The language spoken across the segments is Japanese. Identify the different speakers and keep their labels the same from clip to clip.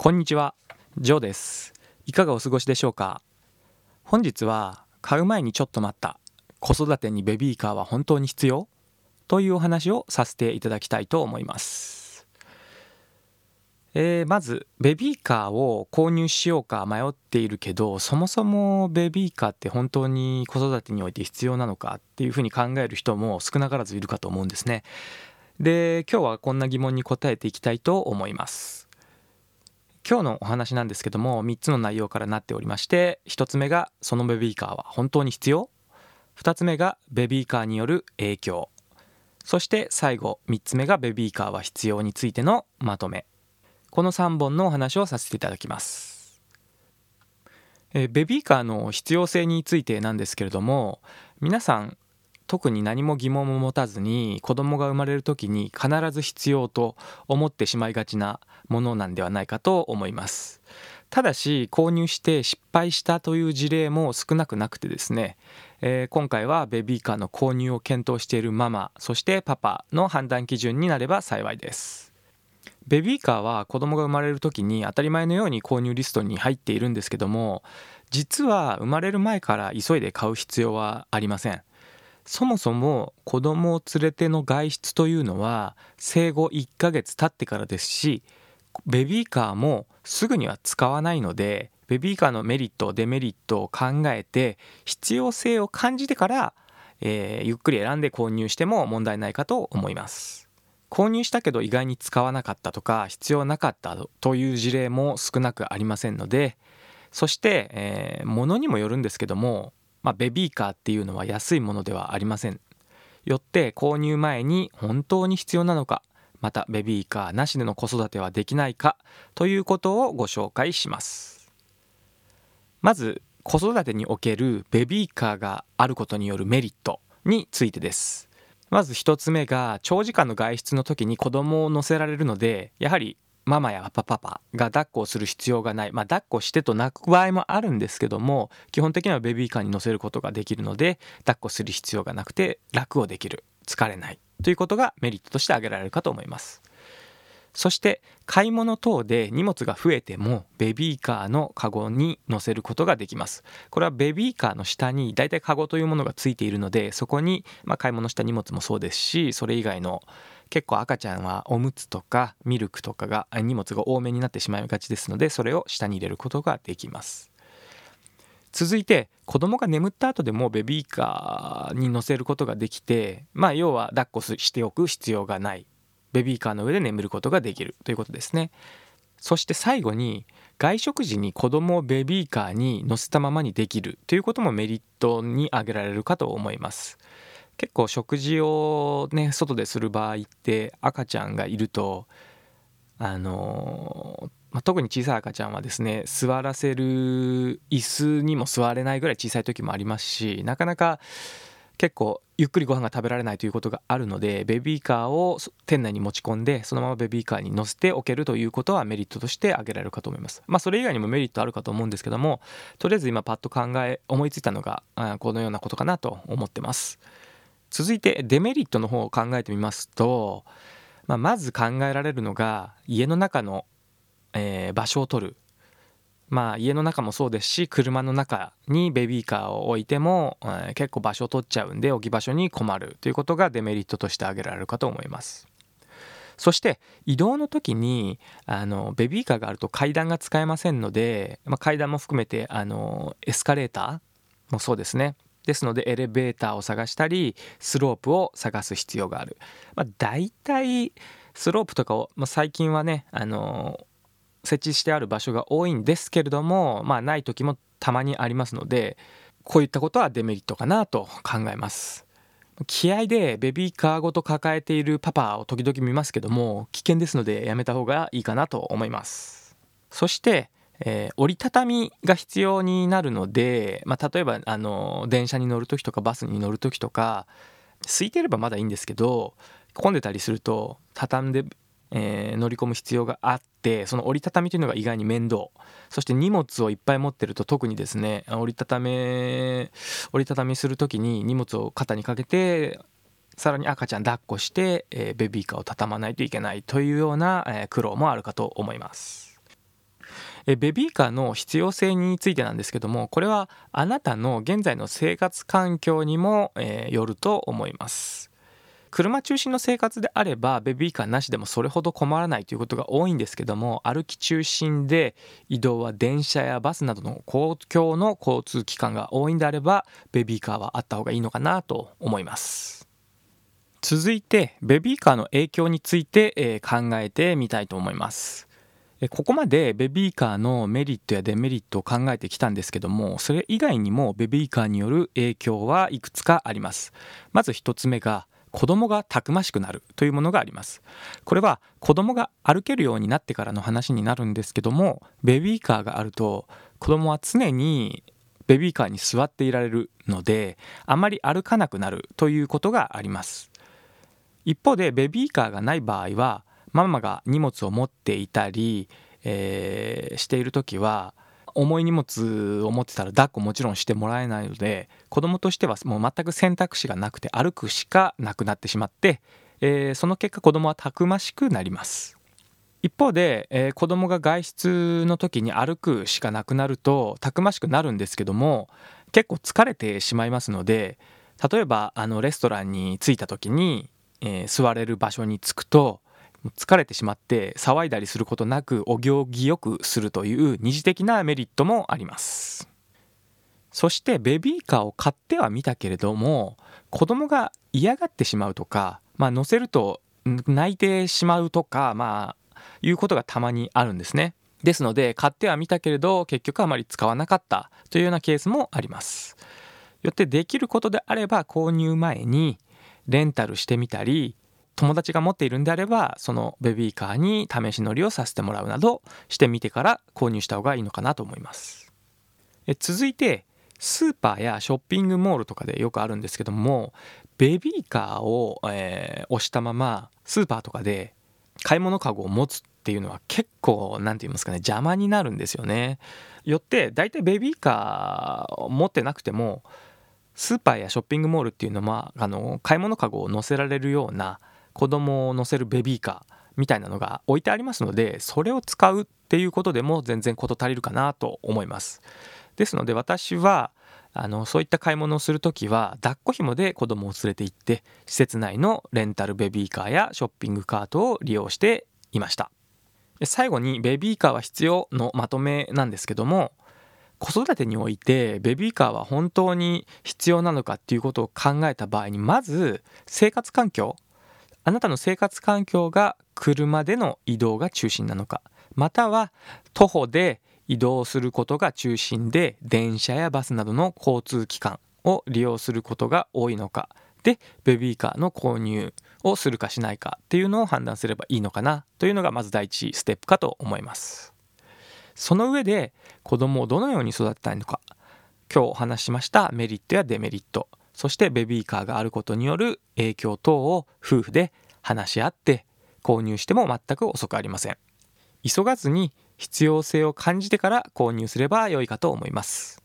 Speaker 1: こんにちは、ジョーです。いかがお過ごしでしょうか？本日は買う前にちょっと待った子育てにベビーカーは本当に必要？というお話をさせていただきたいと思います。えーまずベビーカーを購入しようか迷っているけどそもそもベビーカーって本当に子育てにおいて必要なのかっていうふうに考える人も少なからずいるかと思うんですね。で今日はこんな疑問に答えていきたいと思います。今日のお話なんですけども3つの内容からなっておりまして1つ目がそのベビーカーは本当に必要。2つ目がベビーカーによる影響。そして最後3つ目がベビーカーは必要についてのまとめ。この3本のお話をさせていただきます、えベビーカーの必要性についてなんですけれども皆さん特に何も疑問も持たずに子供が生まれる時に必ず必要と思ってしまいがちなものなんではないかと思います。ただし購入して失敗したという事例も少なくなくてですね、えー今回はベビーカーの購入を検討しているママそしてパパの判断基準になれば幸いです。ベビーカーは子供が生まれる時に当たり前のように購入リストに入っているんですけども実は生まれる前から急いで買う必要はありません。そもそも子供を連れての外出というのは生後1ヶ月経ってからですしベビーカーもすぐには使わないのでベビーカーのメリットデメリットを考えて必要性を感じてから、えーゆっくり選んで購入しても問題ないかと思います。購入したけど意外に使わなかったとか必要なかったという事例も少なくありませんのでそして、えー物にもよるんですけども、まあ、ベビーカーっていうのは安いものではありません。よって購入前に本当に必要なのかまたベビーカーなしでの子育てはできないかということをご紹介します。まず子育てにおけるベビーカーがあることによるメリットについてです。まず一つ目が長時間の外出の時に子供を乗せられるのでやはりママやパパが抱っこをする必要がない、まあ、抱っこしてと泣く場合もあるんですけども基本的にはベビーカーに乗せることができるので抱っこする必要がなくて楽をできる。疲れない。ということがメリットとして挙げられるかと思います。そして買い物等で荷物が増えてもベビーカーのカゴに乗せることができます。これはベビーカーの下に大体カゴというものがついているのでそこに、まあ、買い物した荷物もそうですしそれ以外の結構赤ちゃんはおむつとかミルクとかが荷物が多めになってしまいがちですのでそれを下に入れることができます。続いて子供が眠った後でもベビーカーに乗せることができてまあ要は抱っこしておく必要がない。ベビーカーの上で眠ることができるということですね。そして最後に外食時に子供をベビーカーに乗せたままにできるということもメリットに挙げられるかと思います。結構食事をね外でする場合って赤ちゃんがいるとあのまあ特に小さい赤ちゃんはですね座らせる椅子にも座れないぐらい小さい時もありますしなかなか結構ゆっくりご飯が食べられないということがあるのでベビーカーを店内に持ち込んでそのままベビーカーに乗せておけるということはメリットとして挙げられるかと思います。まあそれ以外にもメリットあるかと思うんですけどもとりあえず今パッと考え思いついたのがあこのようなことかなと思ってます。続いてデメリットの方を考えてみますと、まあ、まず考えられるのが家の中の、えー場所を取る。まあ家の中もそうですし車の中にベビーカーを置いても、え結構場所を取っちゃうんで置き場所に困るということがデメリットとして挙げられるかと思います。そして移動の時にあのベビーカーがあると階段が使えませんので、まあ、階段も含めてあのエスカレーターもそうですね。ですのでエレベーターを探したりスロープを探す必要がある、まあ、大体スロープとかを、まあ、最近はねあの設置してある場所が多いんですけれどもまあない時もたまにありますのでこういったことはデメリットかなと考えます。気合でベビーカーごと抱えているパパを時々見ますけども危険ですのでやめた方がいいかなと思います。そして、えー折りたたみが必要になるので、まあ、例えばあの電車に乗る時とかバスに乗る時とか空いてればまだいいんですけど混んでたりすると畳んで、えー乗り込む必要があってその折りたたみというのが意外に面倒。そして荷物をいっぱい持ってると特にですね折りたため折りたたみする時に荷物を肩にかけてさらに赤ちゃん抱っこして、えーベビーカーを畳まないといけないというような、えー苦労もあるかと思います。えベビーカーの必要性についてなんですけどもこれはあなたの現在の生活環境にも、えー、よると思います。車中心の生活であればベビーカーなしでもそれほど困らないということが多いんですけども歩き中心で移動は電車やバスなどの公共の交通機関が多いんであればベビーカーはあった方がいいのかなと思います。続いてベビーカーの影響について、え、考えてみたいと思います。ここまでベビーカーのメリットやデメリットを考えてきたんですけどもそれ以外にもベビーカーによる影響はいくつかあります。まず1つ目が子供がたくましくなるというものがあります。これは子供が歩けるようになってからの話になるんですけどもベビーカーがあると子供は常にベビーカーに座っていられるのであまり歩かなくなるということがあります。一方でベビーカーがない場合はママが荷物を持っていたり、えー、している時は重い荷物を持ってたら抱っこもちろんしてもらえないので子供としてはもう全く選択肢がなくて歩くしかなくなってしまって、えー、その結果子供はたくましくなります。一方で、えー、子供が外出の時に歩くしかなくなるとたくましくなるんですけども結構疲れてしまいますので例えばあのレストランに着いた時に、えー、座れる場所に着くと疲れてしまって騒いだりすることなくお行儀よくするという二次的なメリットもあります。そしてベビーカーを買ってはみたけれども子供が嫌がってしまうとか、まあ、乗せると泣いてしまうとかまあいうことがたまにあるんですね。ですので買ってはみたけれど結局あまり使わなかったというようなケースもあります。よってできることであれば購入前にレンタルしてみたり友達が持っているんであればそのベビーカーに試し乗りをさせてもらうなどしてみてから購入した方がいいのかなと思います。え続いてスーパーやショッピングモールとかでよくあるんですけどもベビーカーを、えー、押したままスーパーとかで買い物かごを持つっていうのは結構何て言いますかね邪魔になるんですよね。よって大体ベビーカーを持ってなくてもスーパーやショッピングモールっていうのはあの買い物かごを載せられるような子供を乗せるベビーカーみたいなのが置いてありますのでそれを使うっていうことでも全然事足りるかなと思います。ですので私はあのそういった買い物をする時は抱っこ紐で子供を連れて行って施設内のレンタルベビーカーやショッピングカートを利用していました。最後にベビーカーは必要のまとめなんですけども子育てにおいてベビーカーは本当に必要なのかっていうことを考えた場合にまず生活環境あなたの生活環境が車での移動が中心なのかまたは徒歩で移動することが中心で電車やバスなどの交通機関を利用することが多いのかでベビーカーの購入をするかしないかっていうのを判断すればいいのかなというのがまず第一ステップかと思います。その上で子供をどのように育てたいのか。今日お話ししましたメリットやデメリット。そしてベビーカーがあることによる影響等を夫婦で話し合って購入しても全く遅くありません。急がずに必要性を感じてから購入すれば良いかと思います。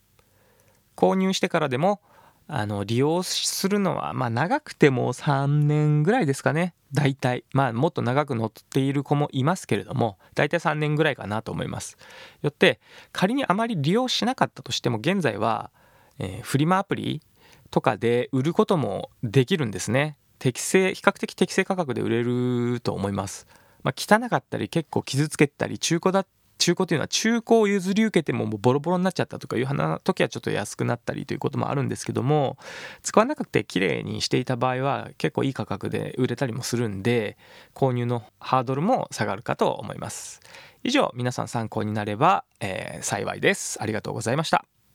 Speaker 1: 購入してからでもあの利用するのはまあ長くても3年ぐらいですかね。大体。まあもっと長く乗っている子もいますけれども大体3年ぐらいかなと思います。よって仮にあまり利用しなかったとしても現在は、えー、フリマアプリとかで売ることもできるんですね。適正比較的適正価格で売れると思います、まあ、汚かったり結構傷つけたり中古だ中古というのは中古を譲り受けてももうボロボロになっちゃったとかいう時はちょっと安くなったりということもあるんですけども使わなくて綺麗にしていた場合は結構いい価格で売れたりもするんで購入のハードルも下がるかと思います。以上皆さん参考になれば、えー、幸いです。ありがとうございました。